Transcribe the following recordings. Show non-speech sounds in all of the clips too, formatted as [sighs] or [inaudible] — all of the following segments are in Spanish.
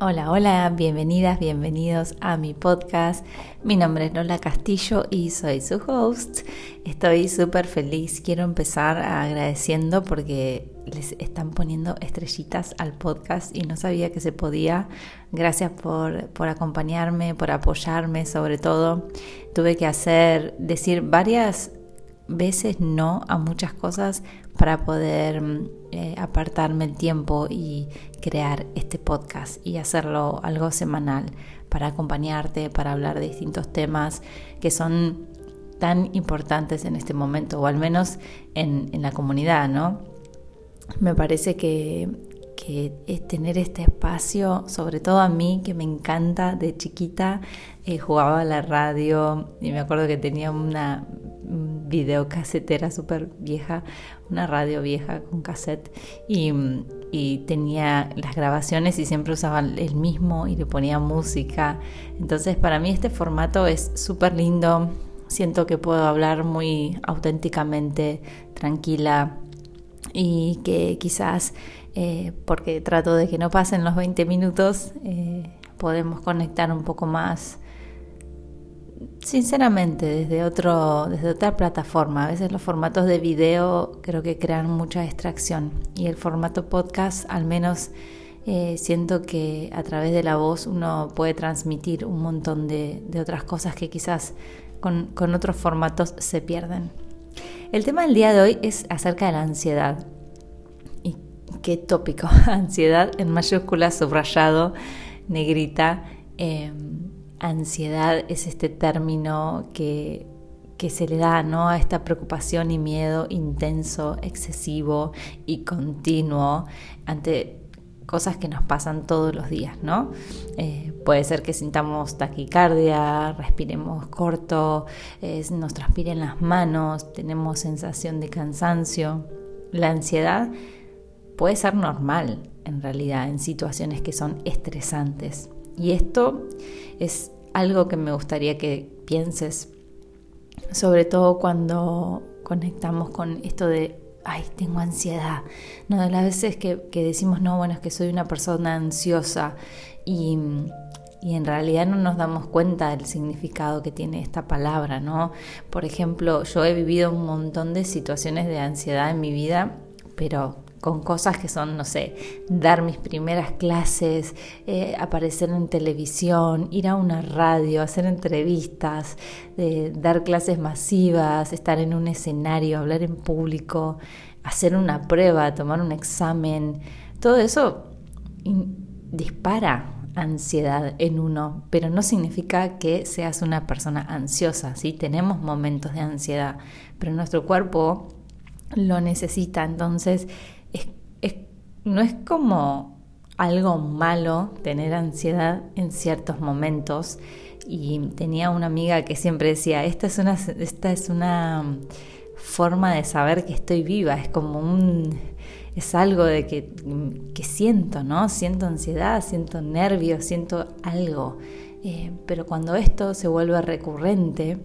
Hola, hola, bienvenidas, bienvenidos a mi podcast. Mi nombre es Lola Castillo y soy su host. Estoy súper feliz. Quiero empezar agradeciendo porque les están poniendo estrellitas al podcast y no sabía que se podía. Gracias por, por acompañarme, por apoyarme sobre todo. Tuve que hacer, decir varias veces no a muchas cosas para poder eh, apartarme el tiempo y crear este podcast y hacerlo algo semanal para acompañarte, para hablar de distintos temas que son tan importantes en este momento, o al menos en, la comunidad, ¿no? Me parece que, que es tener este espacio, sobre todo a mí, que me encanta de chiquita, eh, jugaba a la radio y me acuerdo que tenía una videocasetera súper vieja, una radio vieja con cassette y, tenía las grabaciones y siempre usaba el mismo y le ponía música. Entonces para mí este formato es súper lindo, siento que puedo hablar muy auténticamente, tranquila y que quizás eh, porque trato de que no pasen los 20 minutos eh, podemos conectar un poco más sinceramente desde otro desde otra plataforma a veces los formatos de video creo que crean mucha distracción y el formato podcast al menos eh, siento que a través de la voz uno puede transmitir un montón de, otras cosas que quizás con, con otros formatos se pierden. El tema del día de hoy es acerca de la ansiedad. Y qué tópico [laughs] ansiedad en mayúscula subrayado negrita eh, ansiedad es este término que, que se le da ¿no? a esta preocupación y miedo intenso, excesivo y continuo ante cosas que nos pasan todos los días, ¿no? Eh, puede ser que sintamos taquicardia, respiremos corto, nos transpiren las manos, tenemos sensación de cansancio. La ansiedad puede ser normal en realidad en situaciones que son estresantes. Y esto es algo que me gustaría que pienses, sobre todo cuando conectamos con esto de, ay, tengo ansiedad. No, de las veces que, decimos, no, bueno, es que soy una persona ansiosa y, y en realidad no nos damos cuenta del significado que tiene esta palabra, ¿no? Por ejemplo, yo he vivido un montón de situaciones de ansiedad en mi vida, pero con cosas que son, no sé, dar mis primeras clases, eh, aparecer en televisión, ir a una radio, hacer entrevistas, dar clases masivas, estar en un escenario, hablar en público, hacer una prueba, tomar un examen. Todo eso dispara ansiedad en uno, pero no significa que seas una persona ansiosa, ¿sí? Tenemos momentos de ansiedad, pero nuestro cuerpo lo necesita, entonces no es como algo malo tener ansiedad en ciertos momentos. Y tenía una amiga que siempre decía, esta es una, esta es una forma de saber que estoy viva, es como un, es algo de que, que siento, ¿no? Siento ansiedad, siento nervios, siento algo, eh, pero cuando esto se vuelve recurrente,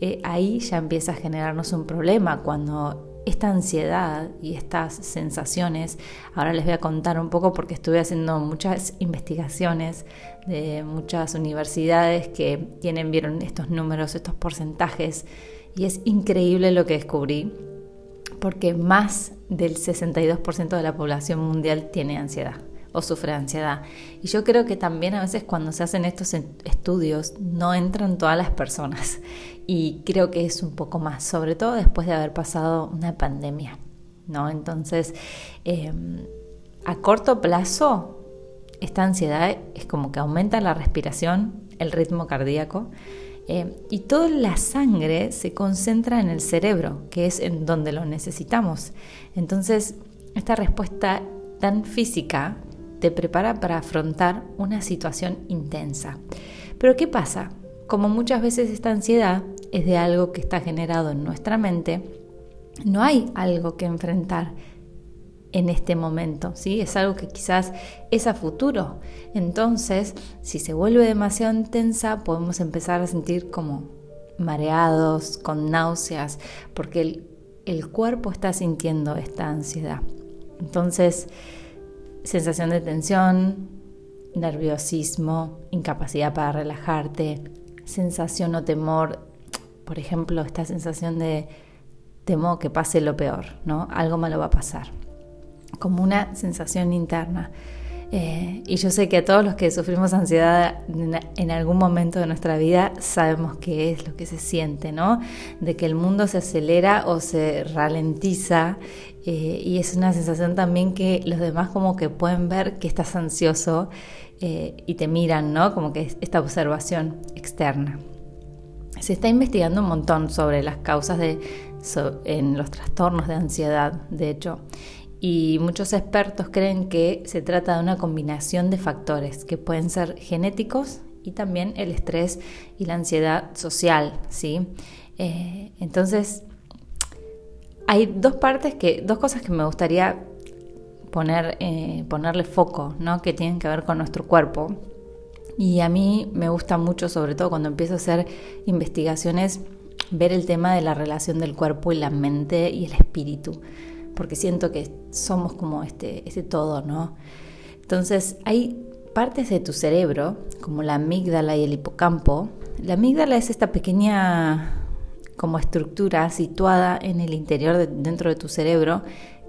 eh, ahí ya empieza a generarnos un problema, cuando esta ansiedad y estas sensaciones, ahora les voy a contar un poco porque estuve haciendo muchas investigaciones de muchas universidades que tienen, vieron estos números, estos porcentajes, y es increíble lo que descubrí, porque más del 62% de la población mundial tiene ansiedad o sufre ansiedad. Y yo creo que también a veces cuando se hacen estos estudios no entran todas las personas y creo que es un poco más, sobre todo después de haber pasado una pandemia, ¿no? Entonces, em, a corto plazo, esta ansiedad es como que aumenta la respiración, el ritmo cardíaco, em, y toda la sangre se concentra en el cerebro, que es en donde lo necesitamos. Entonces, esta respuesta tan física te prepara para afrontar una situación intensa. Pero ¿qué pasa? Como muchas veces esta ansiedad es de algo que está generado en nuestra mente, no hay algo que enfrentar en este momento, ¿sí? Es algo que quizás es a futuro. Entonces, si se vuelve demasiado intensa, podemos empezar a sentir como mareados, con náuseas, porque el, el cuerpo está sintiendo esta ansiedad. Entonces, sensación de tensión, nerviosismo, incapacidad para relajarte, sensación o temor, por ejemplo, esta sensación de temo que pase lo peor, ¿no? Algo malo va a pasar, como una sensación interna. Eh, y yo sé que a todos los que sufrimos ansiedad en, algún momento de nuestra vida sabemos qué es lo que se siente, ¿no? De que el mundo se acelera o se ralentiza eh, y es una sensación también que los demás como que pueden ver que estás ansioso eh, y te miran, ¿no? Como que esta observación externa. Se está investigando un montón sobre las causas de, en los trastornos de ansiedad, de hecho, y muchos expertos creen que se trata de una combinación de factores que pueden ser genéticos y también el estrés y la ansiedad social, ¿sí? Eh, entonces, hay dos partes que, dos cosas que me gustaría poner, eh, ponerle foco, ¿no? Que tienen que ver con nuestro cuerpo. Y a mí me gusta mucho, sobre todo cuando empiezo a hacer investigaciones, ver el tema de la relación del cuerpo y la mente y el espíritu porque siento que somos como este, este todo, ¿no? Entonces, hay partes de tu cerebro, como la amígdala y el hipocampo. La amígdala es esta pequeña como estructura situada en el interior de, dentro de tu cerebro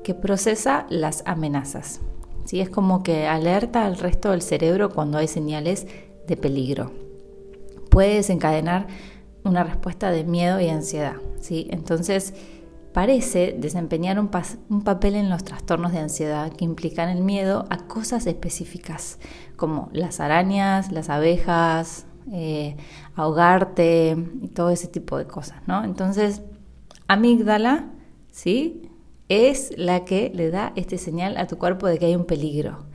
que procesa las amenazas. ¿sí? Es como que alerta al resto del cerebro cuando hay señales de peligro. Puede desencadenar una respuesta de miedo y ansiedad. ¿sí? Entonces, parece desempeñar un, papel en los trastornos de ansiedad que implican el miedo a cosas específicas, como las arañas, las abejas, eh, ahogarte y todo ese tipo de cosas, ¿no? Entonces, amígdala, ¿sí? Es la que le da este señal a tu cuerpo de que hay un peligro.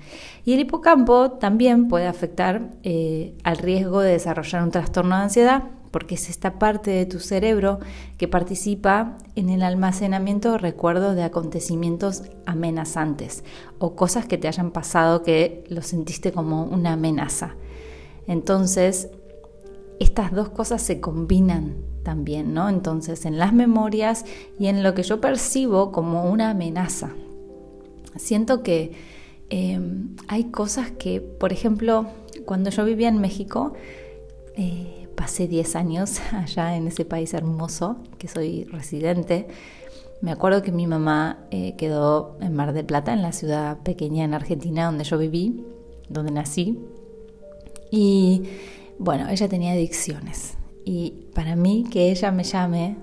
Y el hipocampo también puede afectar eh, al riesgo de desarrollar un trastorno de ansiedad porque es esta parte de tu cerebro que participa en el almacenamiento de recuerdos de acontecimientos amenazantes o cosas que te hayan pasado que lo sentiste como una amenaza. Entonces, estas dos cosas se combinan también, ¿no? Entonces, en las memorias y en lo que yo percibo como una amenaza. Siento que em, hay cosas que, por ejemplo, cuando yo vivía en México, eh, pasé 10 años [laughs] allá en ese país hermoso, que soy residente. Me acuerdo que mi mamá eh, quedó en Mar del Plata, en la ciudad pequeña en Argentina donde yo viví, donde nací. Y bueno, ella tenía adicciones. Y para mí que ella me llame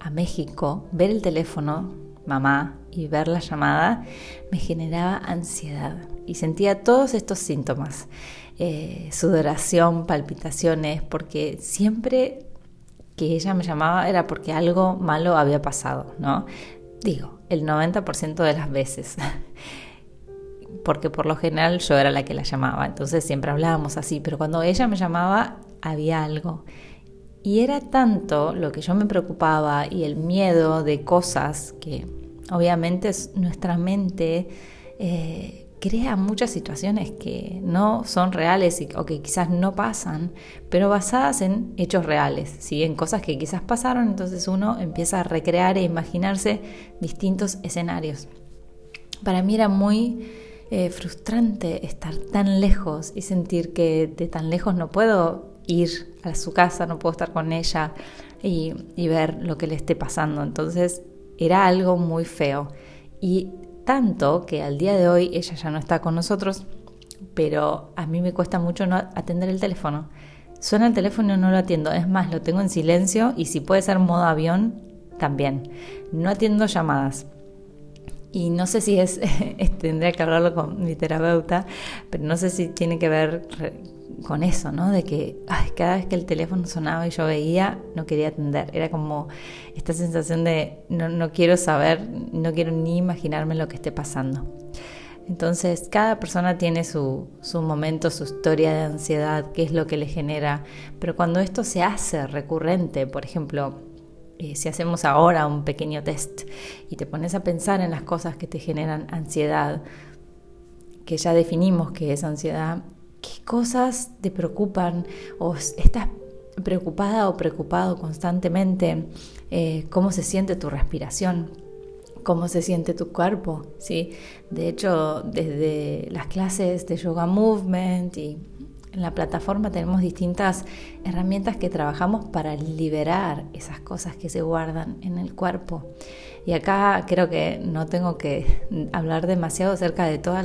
a México, ver el teléfono, mamá, y ver la llamada, me generaba ansiedad. Y sentía todos estos síntomas eh, sudoración, palpitaciones, porque siempre que ella me llamaba era porque algo malo había pasado, ¿no? Digo, el 90% de las veces. [laughs] porque por lo general yo era la que la llamaba, entonces siempre hablábamos así, pero cuando ella me llamaba había algo. Y era tanto lo que yo me preocupaba y el miedo de cosas que obviamente nuestra mente eh, crea muchas situaciones que no son reales o que quizás no pasan, pero basadas en hechos reales, ¿sí? en cosas que quizás pasaron, entonces uno empieza a recrear e imaginarse distintos escenarios. Para mí era muy eh, frustrante estar tan lejos y sentir que de tan lejos no puedo ir a su casa, no puedo estar con ella y, y ver lo que le esté pasando. Entonces era algo muy feo. Y tanto que al día de hoy ella ya no está con nosotros, pero a mí me cuesta mucho no atender el teléfono. Suena el teléfono y no lo atiendo, es más, lo tengo en silencio y si puede ser modo avión, también. No atiendo llamadas. Y no sé si [laughs] es, tendría que hablarlo con mi terapeuta, pero no sé si tiene que ver con eso, ¿no? De que cada vez que el teléfono sonaba y yo veía, no quería atender. Era como esta sensación de no, no quiero saber, no quiero ni imaginarme lo que esté pasando. Entonces, cada persona tiene su, su, momento, su historia de ansiedad, qué es lo que le genera. Pero cuando esto se hace recurrente, por ejemplo, eh, si hacemos ahora un pequeño test y te pones a pensar en las cosas que te generan ansiedad, que ya definimos que es ansiedad, ¿Qué cosas te preocupan o estás preocupada o preocupado constantemente? Eh, ¿Cómo se siente tu respiración? cómo se siente tu cuerpo, ¿sí? De hecho, desde las clases de yoga movement y en la plataforma tenemos distintas herramientas que trabajamos para liberar esas cosas que se guardan en el cuerpo. Y acá creo que no tengo que hablar demasiado acerca de todos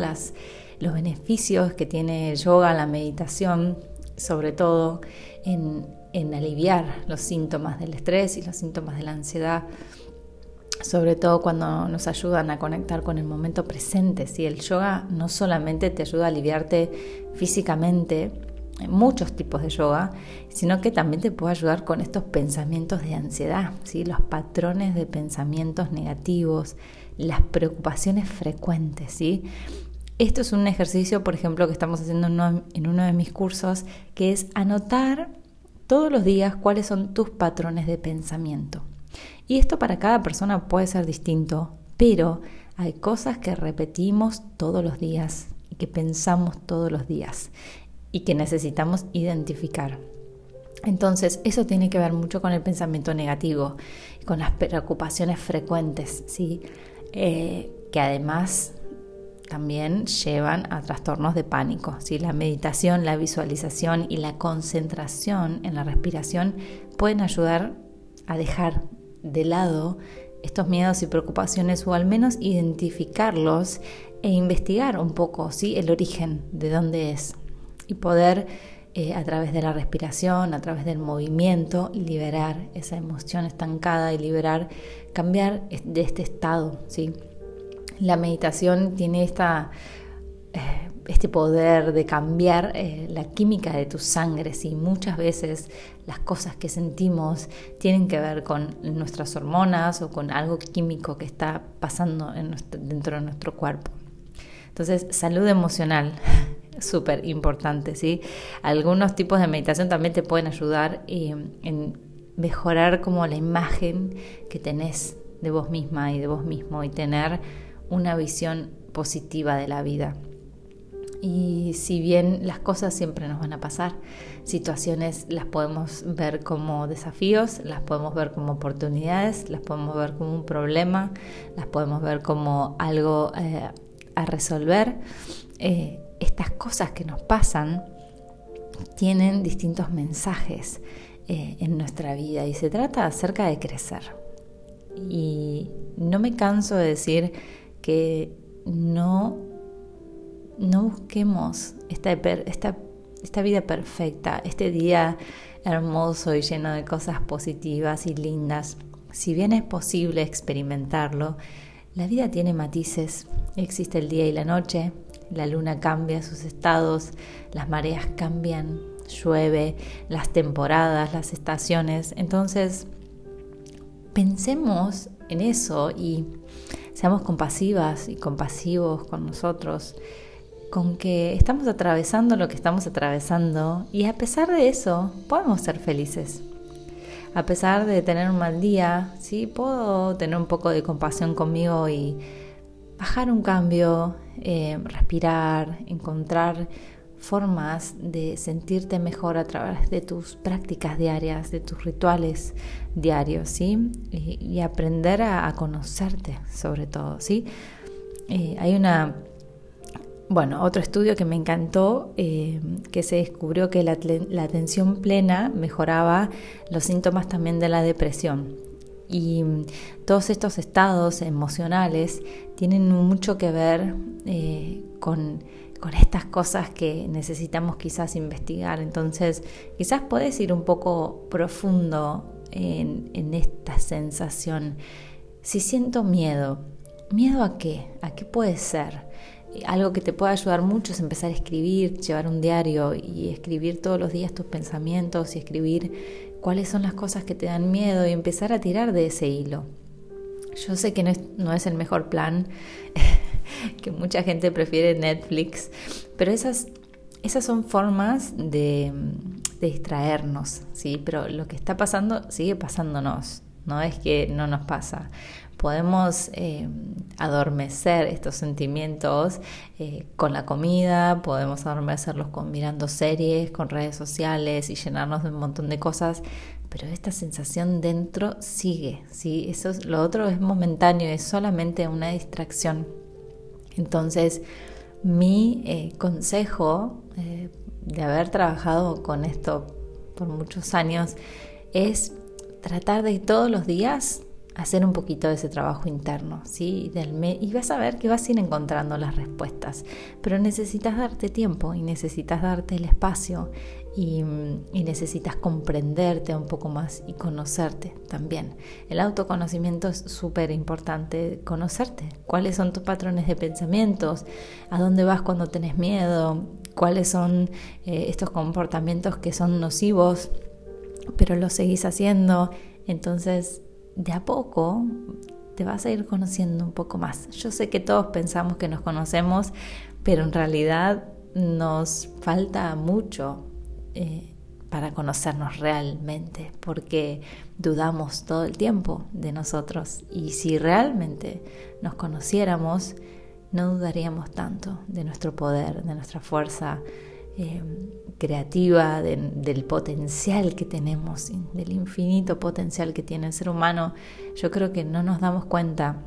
los beneficios que tiene el yoga, la meditación, sobre todo en, en aliviar los síntomas del estrés y los síntomas de la ansiedad sobre todo cuando nos ayudan a conectar con el momento presente. Si el yoga no solamente te ayuda a aliviarte físicamente, muchos tipos de yoga, sino que también te puede ayudar con estos pensamientos de ansiedad, ¿sí? los patrones de pensamientos negativos, las preocupaciones frecuentes. ¿sí? Esto es un ejercicio, por ejemplo, que estamos haciendo en uno de mis cursos, que es anotar todos los días cuáles son tus patrones de pensamiento. Y esto para cada persona puede ser distinto, pero hay cosas que repetimos todos los días y que pensamos todos los días y que necesitamos identificar. Entonces, eso tiene que ver mucho con el pensamiento negativo, con las preocupaciones frecuentes, ¿sí? Eh, que además también llevan a trastornos de pánico. ¿sí? La meditación, la visualización y la concentración en la respiración pueden ayudar a dejar de lado estos miedos y preocupaciones o al menos identificarlos e investigar un poco ¿sí? el origen de dónde es y poder eh, a través de la respiración, a través del movimiento, liberar esa emoción estancada y liberar, cambiar de este estado. ¿sí? La meditación tiene esta, eh, este poder de cambiar eh, la química de tu sangre. ¿sí? Muchas veces las cosas que sentimos tienen que ver con nuestras hormonas o con algo químico que está pasando dentro de nuestro cuerpo. Entonces, salud emocional, [laughs] súper importante, ¿sí? Algunos tipos de meditación también te pueden ayudar eh, en mejorar como la imagen que tenés de vos misma y de vos mismo y tener una visión positiva de la vida. Y si bien las cosas siempre nos van a pasar, situaciones las podemos ver como desafíos, las podemos ver como oportunidades, las podemos ver como un problema, las podemos ver como algo eh, a resolver. Eh, estas cosas que nos pasan tienen distintos mensajes eh, en nuestra vida y se trata acerca de crecer. Y no me canso de decir que no, no busquemos esta, esta, esta vida perfecta, este día hermoso y lleno de cosas positivas y lindas. Si bien es posible experimentarlo, la vida tiene matices. Existe el día y la noche, la luna cambia sus estados, las mareas cambian, llueve, las temporadas, las estaciones. Entonces, pensemos en eso y seamos compasivas y compasivos con nosotros, con que estamos atravesando lo que estamos atravesando y a pesar de eso podemos ser felices. A pesar de tener un mal día, sí puedo tener un poco de compasión conmigo y bajar un cambio, eh, respirar, encontrar formas de sentirte mejor a través de tus prácticas diarias, de tus rituales diarios, ¿sí? Y, aprender a, conocerte sobre todo, ¿sí? Eh, hay una, bueno, otro estudio que me encantó, eh, que se descubrió que la, atención plena mejoraba los síntomas también de la depresión. Y todos estos estados emocionales tienen mucho que ver eh, con, estas cosas que necesitamos quizás investigar. Entonces, quizás puedes ir un poco profundo en esta sensación. Si siento miedo, ¿miedo a qué? ¿A qué puede ser? Algo que te puede ayudar mucho es empezar a escribir, llevar un diario y escribir todos los días tus pensamientos y escribir cuáles son las cosas que te dan miedo y empezar a tirar de ese hilo. Yo sé que no es, no es el mejor plan, [laughs] que mucha gente prefiere Netflix, pero esas, esas son formas de, de distraernos, ¿sí? Pero lo que está pasando sigue pasándonos, no es que no nos pasa. Podemos eh, adormecer estos sentimientos eh, con la comida, podemos adormecerlos con mirando series, con redes sociales y llenarnos de un montón de cosas, pero esta sensación dentro sigue, ¿sí? Eso lo otro es momentáneo, es solamente una distracción. Entonces, mi eh, consejo de haber trabajado con esto por muchos años es tratar de todos los días hacer un poquito de ese trabajo interno, ¿sí? Del y vas a ver que vas a ir encontrando las respuestas, pero necesitas darte tiempo y necesitas darte el espacio y, y necesitas comprenderte un poco más y conocerte también. El autoconocimiento es súper importante, conocerte, cuáles son tus patrones de pensamientos, a dónde vas cuando tenés miedo, cuáles son eh, estos comportamientos que son nocivos, pero los seguís haciendo. Entonces, de a poco te vas a ir conociendo un poco más. Yo sé que todos pensamos que nos conocemos, pero en realidad nos falta mucho eh, para conocernos realmente, porque dudamos todo el tiempo de nosotros. Y si realmente nos conociéramos, no dudaríamos tanto de nuestro poder, de nuestra fuerza, eh, creativa, del potencial que tenemos, del infinito potencial que tiene el ser humano, yo creo que no nos damos cuenta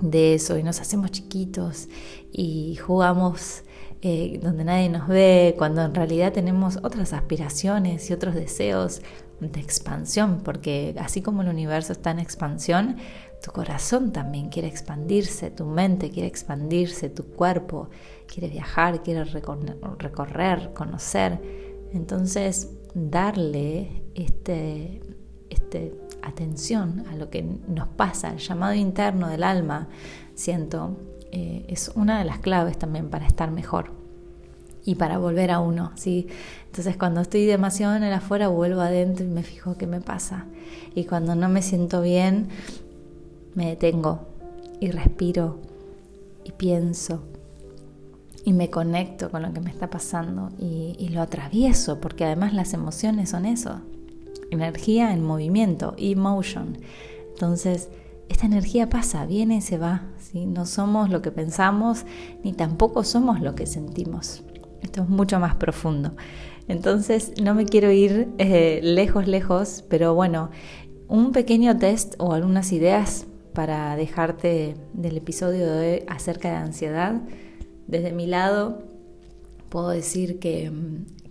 de eso y nos hacemos chiquitos y jugamos eh, donde nadie nos ve, cuando en realidad tenemos otras aspiraciones y otros deseos de expansión, porque así como el universo está en expansión, tu corazón también quiere expandirse, tu mente quiere expandirse, tu cuerpo quiere viajar, quiere recorrer, conocer. Entonces, darle este, este atención a lo que nos pasa, el llamado interno del alma, siento, eh, es una de las claves también para estar mejor y para volver a uno, ¿sí? Entonces cuando estoy demasiado en el afuera vuelvo adentro y me fijo qué me pasa. Y cuando no me siento bien, me detengo y respiro y pienso y me conecto con lo que me está pasando y, lo atravieso, porque además las emociones son eso, energía en movimiento, emotion. Entonces, esta energía pasa, viene y se va, ¿sí? no somos lo que pensamos ni tampoco somos lo que sentimos. Esto es mucho más profundo. Entonces, no me quiero ir eh, lejos, lejos, pero bueno, un pequeño test o algunas ideas para dejarte del episodio de hoy acerca de ansiedad. Desde mi lado, puedo decir que,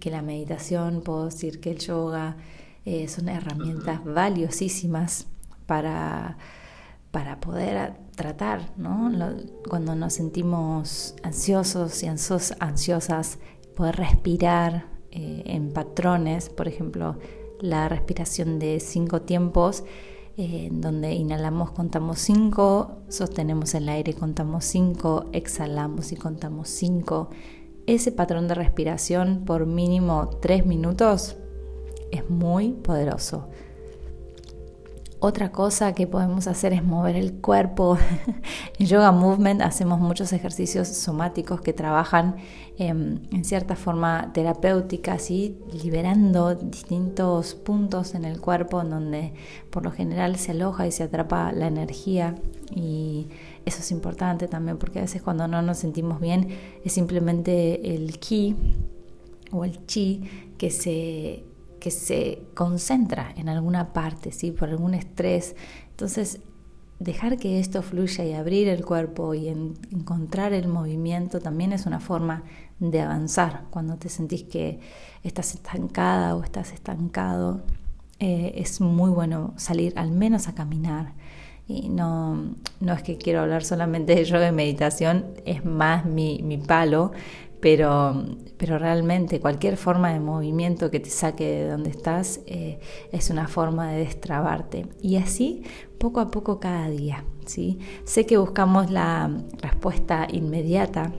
la meditación, puedo decir que el yoga eh, son herramientas valiosísimas para, para poder tratar, ¿no? cuando nos sentimos ansiosos y ansiosas, poder respirar eh, en patrones, por ejemplo, la respiración de cinco tiempos en donde inhalamos, contamos 5, sostenemos el aire contamos 5, exhalamos y contamos 5. Ese patrón de respiración por mínimo 3 minutos es muy poderoso. Otra cosa que podemos hacer es mover el cuerpo. [laughs] en Yoga Movement hacemos muchos ejercicios somáticos que trabajan em, en cierta forma terapéutica, liberando distintos puntos en el cuerpo en donde por lo general se aloja y se atrapa la energía. Y eso es importante también porque a veces cuando no nos sentimos bien es simplemente el ki o el chi que se que se concentra en alguna parte, ¿sí? por algún estrés. Entonces, dejar que esto fluya y abrir el cuerpo y encontrar el movimiento también es una forma de avanzar. Cuando te sentís que estás estancada o estás estancado, eh, es muy bueno salir al menos a caminar. Y no, no es que quiero hablar solamente de yoga y meditación, es más mi, mi palo, pero, pero realmente cualquier forma de movimiento que te saque de donde estás eh, es una forma de destrabarte. Y así, poco a poco cada día. ¿sí? Sé que buscamos la respuesta inmediata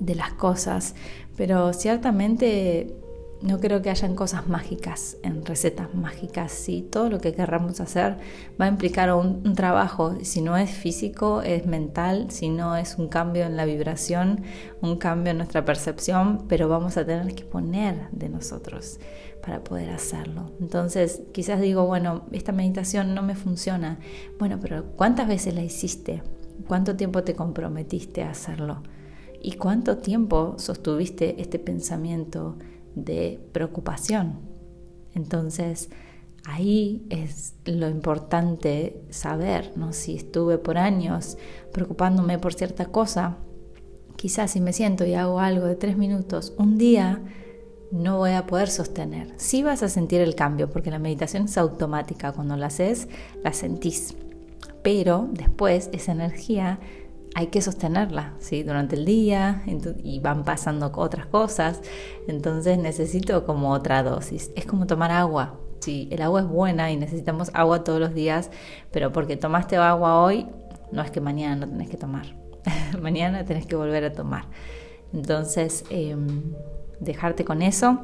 de las cosas, pero ciertamente no creo que hayan cosas mágicas en recetas mágicas. Sí, todo lo que querramos hacer va a implicar un, trabajo. Si no es físico, es mental. Si no es un cambio en la vibración, un cambio en nuestra percepción, pero vamos a tener que poner de nosotros para poder hacerlo. Entonces, quizás digo, bueno, esta meditación no me funciona. Bueno, pero ¿cuántas veces la hiciste? ¿Cuánto tiempo te comprometiste a hacerlo? ¿Y cuánto tiempo sostuviste este pensamiento de preocupación? Entonces, ahí es lo importante saber, ¿no? Si estuve por años preocupándome por cierta cosa, quizás si me siento y hago algo de tres minutos, un día no voy a poder sostener. Sí vas a sentir el cambio, porque la meditación es automática. Cuando la haces, la sentís. Pero después esa energía hay que sostenerla, ¿sí? Durante el día y van pasando otras cosas. Entonces necesito como otra dosis. Es como tomar agua. Sí, el agua es buena y necesitamos agua todos los días, pero porque tomaste agua hoy, no es que mañana no tenés que tomar. [laughs] mañana tenés que volver a tomar. Entonces, em, dejarte con eso,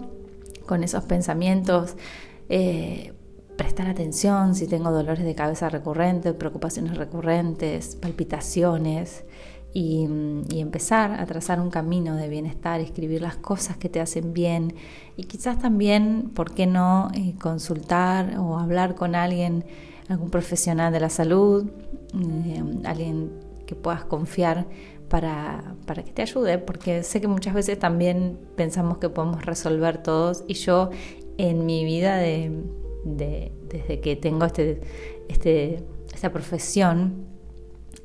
con esos pensamientos, eh, prestar atención si tengo dolores de cabeza recurrentes, preocupaciones recurrentes, palpitaciones. Y, empezar a trazar un camino de bienestar, escribir las cosas que te hacen bien y quizás también, ¿por qué no?, eh, consultar o hablar con alguien, algún profesional de la salud, eh, alguien que puedas confiar para, para, que te ayude, porque sé que muchas veces también pensamos que podemos resolver todos y yo en mi vida de, desde que tengo este, este, esta profesión,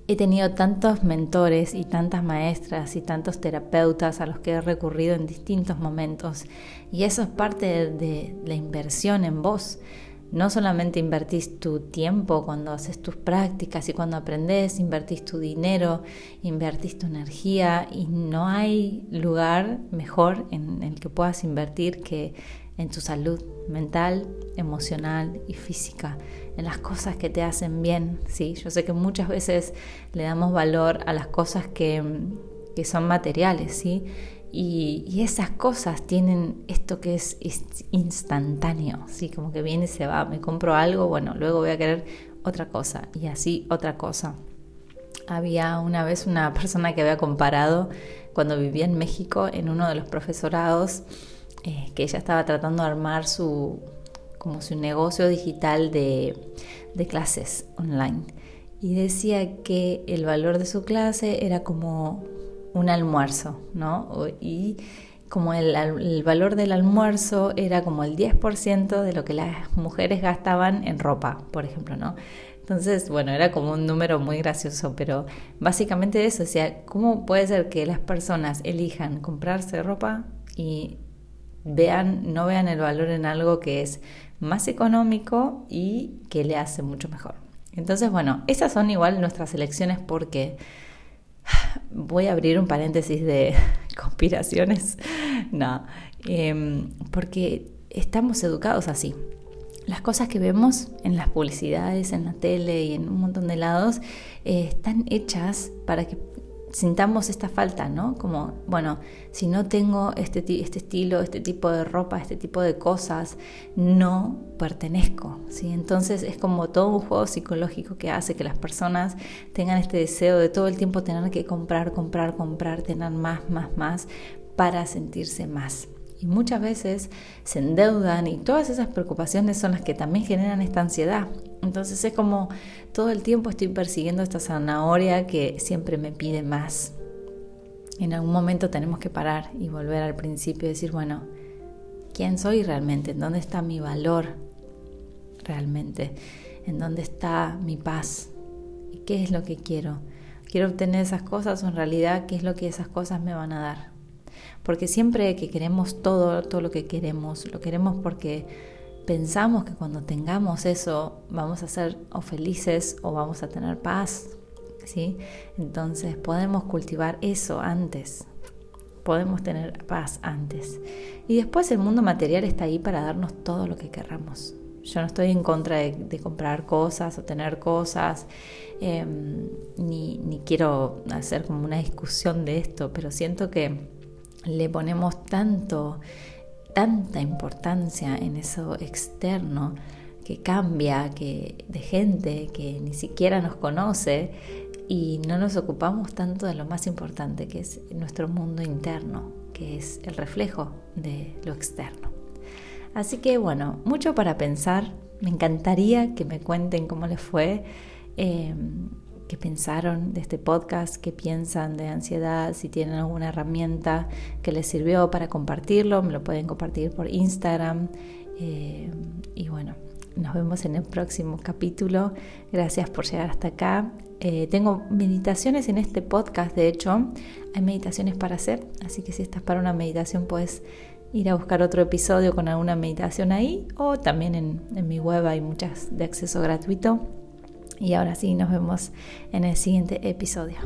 he tenido tantos mentores y tantas maestras y tantos terapeutas a los que he recurrido en distintos momentos. Y eso es parte de la inversión en vos. No solamente invertís tu tiempo cuando haces tus prácticas y cuando aprendes, invertís tu dinero, invertís tu energía y no hay lugar mejor en el que puedas invertir que en tu salud mental, emocional y física, en las cosas que te hacen bien, ¿sí? Yo sé que muchas veces le damos valor a las cosas que, que son materiales, ¿sí? Y, esas cosas tienen esto que es, instantáneo, ¿sí? como que viene y se va, me compro algo, bueno, luego voy a querer otra cosa y así otra cosa. Había una vez una persona que había comparado cuando vivía en México en uno de los profesorados eh, que ella estaba tratando de armar su como su negocio digital de, de clases online y decía que el valor de su clase era como un almuerzo, ¿no? Y como el, valor del almuerzo era como el 10% de lo que las mujeres gastaban en ropa, por ejemplo, ¿no? Entonces, bueno, era como un número muy gracioso, pero básicamente eso, o sea, ¿cómo puede ser que las personas elijan comprarse ropa y vean, no vean el valor en algo que es más económico y que le hace mucho mejor? Entonces, bueno, esas son igual nuestras elecciones porque [sighs] voy a abrir un paréntesis de [laughs] conspiraciones. [laughs] No, em, porque estamos educados así. Las cosas que vemos en las publicidades, en la tele y en un montón de lados eh, están hechas para que sintamos esta falta, ¿no? Como, bueno, si no tengo este, este estilo, este tipo de ropa, este tipo de cosas, no pertenezco, ¿sí? Entonces es como todo un juego psicológico que hace que las personas tengan este deseo de todo el tiempo tener que comprar, comprar, comprar, tener más, más, más para sentirse más y muchas veces se endeudan y todas esas preocupaciones son las que también generan esta ansiedad. Entonces es como todo el tiempo estoy persiguiendo esta zanahoria que siempre me pide más. En algún momento tenemos que parar y volver al principio y decir, bueno, ¿quién soy realmente? ¿En dónde está mi valor realmente? ¿En dónde está mi paz? ¿Y qué es lo que quiero? ¿Quiero obtener esas cosas o en realidad qué es lo que esas cosas me van a dar? Porque siempre que queremos todo, todo lo que queremos, lo queremos porque pensamos que cuando tengamos eso vamos a ser o felices o vamos a tener paz, ¿sí? Entonces podemos cultivar eso antes, podemos tener paz antes. Y después el mundo material está ahí para darnos todo lo que querramos. Yo no estoy en contra de, comprar cosas o tener cosas, em, ni, ni quiero hacer como una discusión de esto, pero siento que le ponemos tanto, tanta importancia en eso externo que cambia, que de gente que ni siquiera nos conoce y no nos ocupamos tanto de lo más importante que es nuestro mundo interno, que es el reflejo de lo externo. Así que bueno, mucho para pensar. Me encantaría que me cuenten cómo les fue. Eh, qué pensaron de este podcast, qué piensan de ansiedad, si tienen alguna herramienta que les sirvió para compartirlo, me lo pueden compartir por Instagram. Eh, y bueno, nos vemos en el próximo capítulo. Gracias por llegar hasta acá. Eh, tengo meditaciones en este podcast, de hecho, hay meditaciones para hacer, así que si estás para una meditación puedes ir a buscar otro episodio con alguna meditación ahí o también en, en mi web hay muchas de acceso gratuito. Y ahora sí, nos vemos en el siguiente episodio.